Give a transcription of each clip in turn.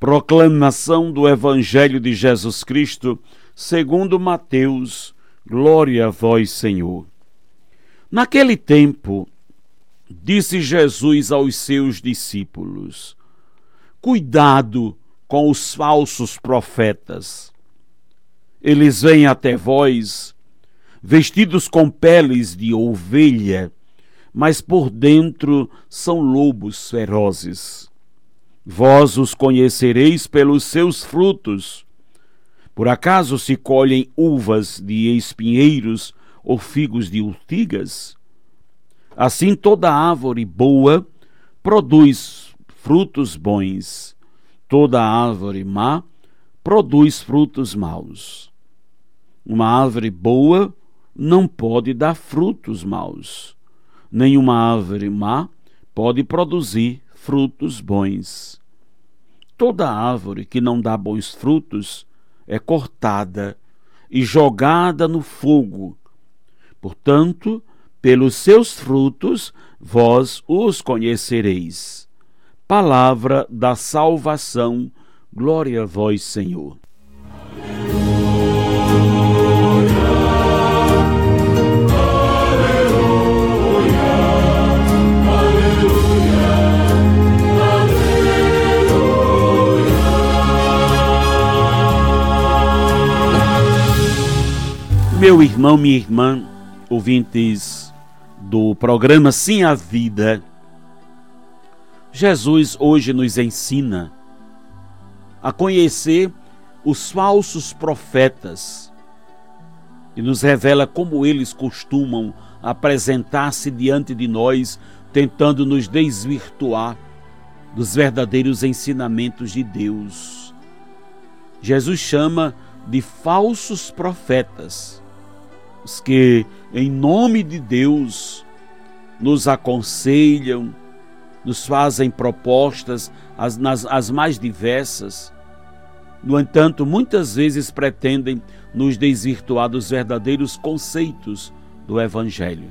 Proclamação do Evangelho de Jesus Cristo, segundo Mateus. Glória a vós, Senhor. Naquele tempo, disse Jesus aos seus discípulos: Cuidado com os falsos profetas. Eles vêm até vós, vestidos com peles de ovelha, mas por dentro são lobos ferozes. Vós os conhecereis pelos seus frutos. Por acaso se colhem uvas de espinheiros ou figos de urtigas? Assim toda árvore boa produz frutos bons, toda árvore má produz frutos maus. Uma árvore boa não pode dar frutos maus nenhuma árvore má pode produzir frutos bons. Toda árvore que não dá bons frutos é cortada e jogada no fogo. Portanto, pelos seus frutos vós os conhecereis. Palavra da salvação, glória a vós, Senhor. Meu irmão, minha irmã, ouvintes do programa Sim a Vida, Jesus hoje nos ensina a conhecer os falsos profetas e nos revela como eles costumam apresentar-se diante de nós, tentando nos desvirtuar dos verdadeiros ensinamentos de Deus. Jesus chama de falsos profetas os que, em nome de Deus, nos aconselham, nos fazem propostas as, nas, as mais diversas. No entanto, muitas vezes pretendem nos desvirtuar dos verdadeiros conceitos do Evangelho.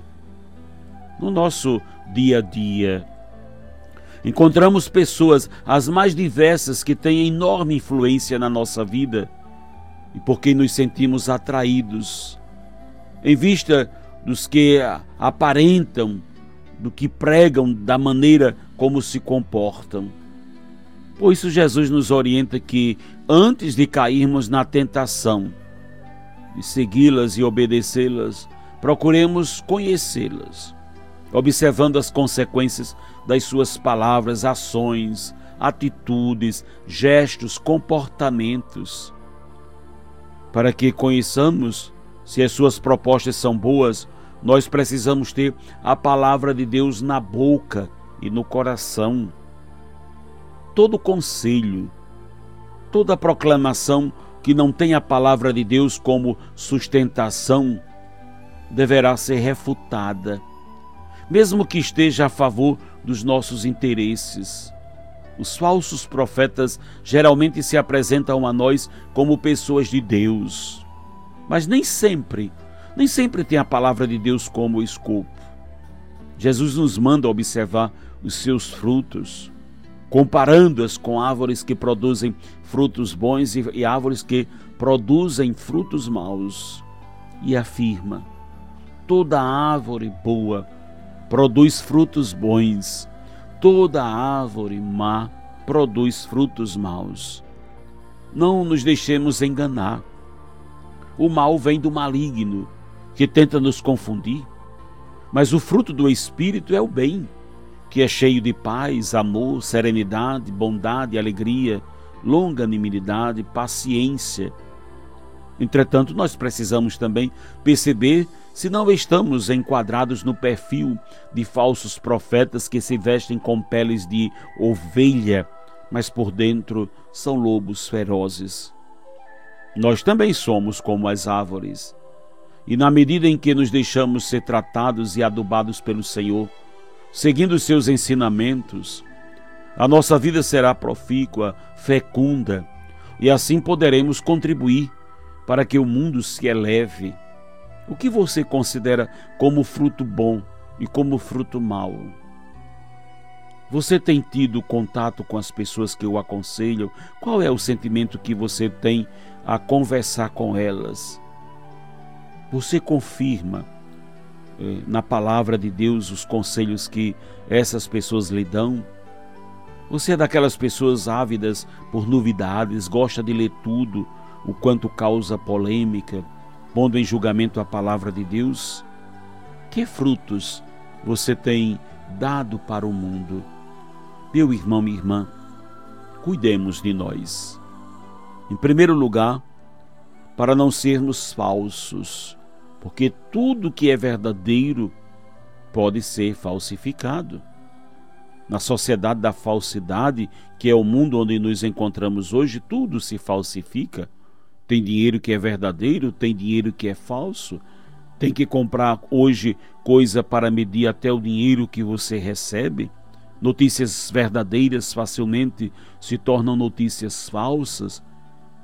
No nosso dia a dia, encontramos pessoas as mais diversas que têm enorme influência na nossa vida e por quem nos sentimos atraídos em vista dos que aparentam, do que pregam, da maneira como se comportam. Por isso, Jesus nos orienta que, antes de cairmos na tentação de segui-las e obedecê-las, procuremos conhecê-las, observando as consequências das suas palavras, ações, atitudes, gestos, comportamentos, para que conheçamos se as suas propostas são boas, nós precisamos ter a palavra de Deus na boca e no coração. Todo conselho, toda proclamação que não tem a palavra de Deus como sustentação deverá ser refutada, mesmo que esteja a favor dos nossos interesses. Os falsos profetas geralmente se apresentam a nós como pessoas de Deus mas nem sempre, nem sempre tem a palavra de Deus como escopo. Jesus nos manda observar os seus frutos, comparando-as com árvores que produzem frutos bons e, e árvores que produzem frutos maus, e afirma: toda árvore boa produz frutos bons, toda árvore má produz frutos maus. Não nos deixemos enganar. O mal vem do maligno, que tenta nos confundir. Mas o fruto do Espírito é o bem, que é cheio de paz, amor, serenidade, bondade, alegria, longanimidade, paciência. Entretanto, nós precisamos também perceber se não estamos enquadrados no perfil de falsos profetas que se vestem com peles de ovelha, mas por dentro são lobos ferozes. Nós também somos como as árvores. E na medida em que nos deixamos ser tratados e adubados pelo Senhor, seguindo seus ensinamentos, a nossa vida será profícua, fecunda, e assim poderemos contribuir para que o mundo se eleve. O que você considera como fruto bom e como fruto mau? Você tem tido contato com as pessoas que o aconselham? Qual é o sentimento que você tem a conversar com elas? Você confirma eh, na palavra de Deus os conselhos que essas pessoas lhe dão? Você é daquelas pessoas ávidas por novidades, gosta de ler tudo, o quanto causa polêmica, pondo em julgamento a palavra de Deus? Que frutos você tem dado para o mundo? Meu irmão, minha irmã, cuidemos de nós. Em primeiro lugar, para não sermos falsos, porque tudo que é verdadeiro pode ser falsificado. Na sociedade da falsidade, que é o mundo onde nos encontramos hoje, tudo se falsifica. Tem dinheiro que é verdadeiro, tem dinheiro que é falso. Tem que comprar hoje coisa para medir até o dinheiro que você recebe. Notícias verdadeiras facilmente se tornam notícias falsas,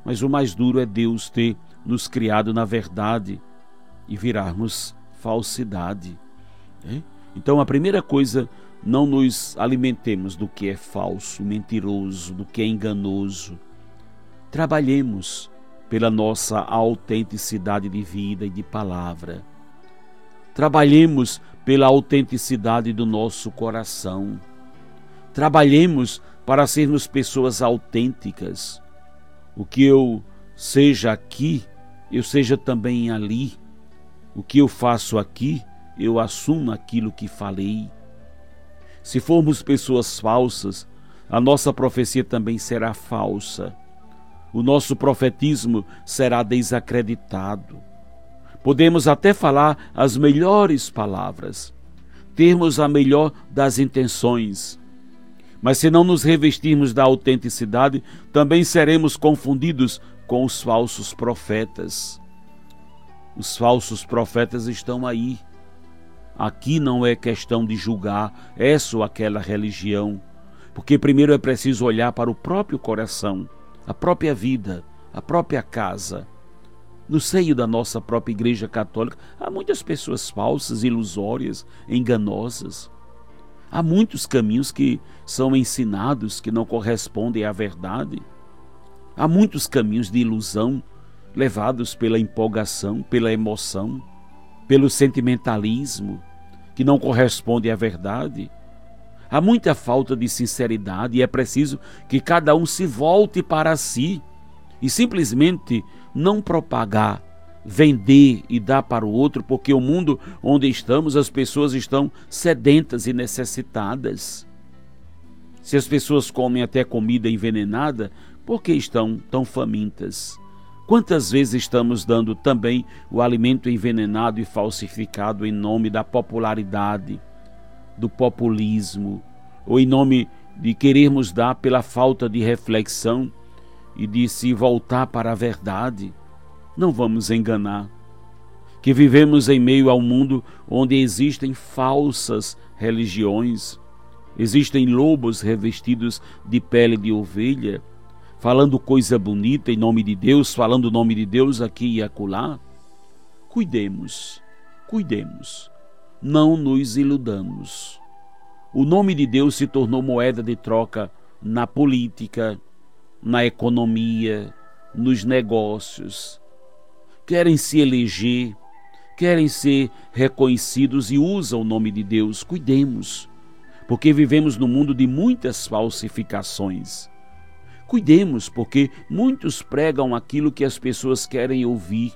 mas o mais duro é Deus ter nos criado na verdade e virarmos falsidade. Né? Então, a primeira coisa, não nos alimentemos do que é falso, mentiroso, do que é enganoso. Trabalhemos pela nossa autenticidade de vida e de palavra. Trabalhemos pela autenticidade do nosso coração. Trabalhemos para sermos pessoas autênticas. O que eu seja aqui, eu seja também ali. O que eu faço aqui, eu assumo aquilo que falei. Se formos pessoas falsas, a nossa profecia também será falsa. O nosso profetismo será desacreditado. Podemos até falar as melhores palavras, termos a melhor das intenções, mas se não nos revestirmos da autenticidade, também seremos confundidos com os falsos profetas. Os falsos profetas estão aí. Aqui não é questão de julgar essa ou aquela religião, porque primeiro é preciso olhar para o próprio coração, a própria vida, a própria casa. No seio da nossa própria Igreja Católica, há muitas pessoas falsas, ilusórias, enganosas. Há muitos caminhos que são ensinados que não correspondem à verdade. Há muitos caminhos de ilusão levados pela empolgação, pela emoção, pelo sentimentalismo, que não corresponde à verdade. Há muita falta de sinceridade e é preciso que cada um se volte para si e simplesmente não propagar vender e dar para o outro, porque o mundo onde estamos, as pessoas estão sedentas e necessitadas. Se as pessoas comem até comida envenenada, por que estão tão famintas? Quantas vezes estamos dando também o alimento envenenado e falsificado em nome da popularidade, do populismo, ou em nome de querermos dar pela falta de reflexão e de se voltar para a verdade? Não vamos enganar. Que vivemos em meio a um mundo onde existem falsas religiões, existem lobos revestidos de pele de ovelha, falando coisa bonita em nome de Deus, falando o nome de Deus aqui e acolá. Cuidemos, cuidemos, não nos iludamos. O nome de Deus se tornou moeda de troca na política, na economia, nos negócios querem se eleger, querem ser reconhecidos e usam o nome de Deus. Cuidemos, porque vivemos num mundo de muitas falsificações. Cuidemos, porque muitos pregam aquilo que as pessoas querem ouvir.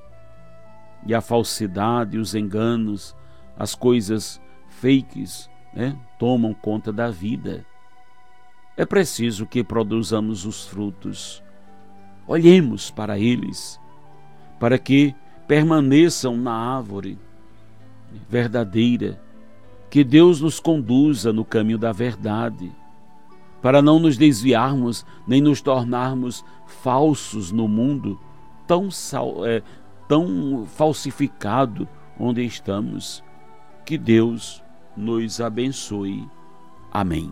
E a falsidade, os enganos, as coisas fakes né, tomam conta da vida. É preciso que produzamos os frutos. Olhemos para eles para que permaneçam na árvore verdadeira, que Deus nos conduza no caminho da verdade, para não nos desviarmos nem nos tornarmos falsos no mundo, tão, é, tão falsificado onde estamos. Que Deus nos abençoe. Amém.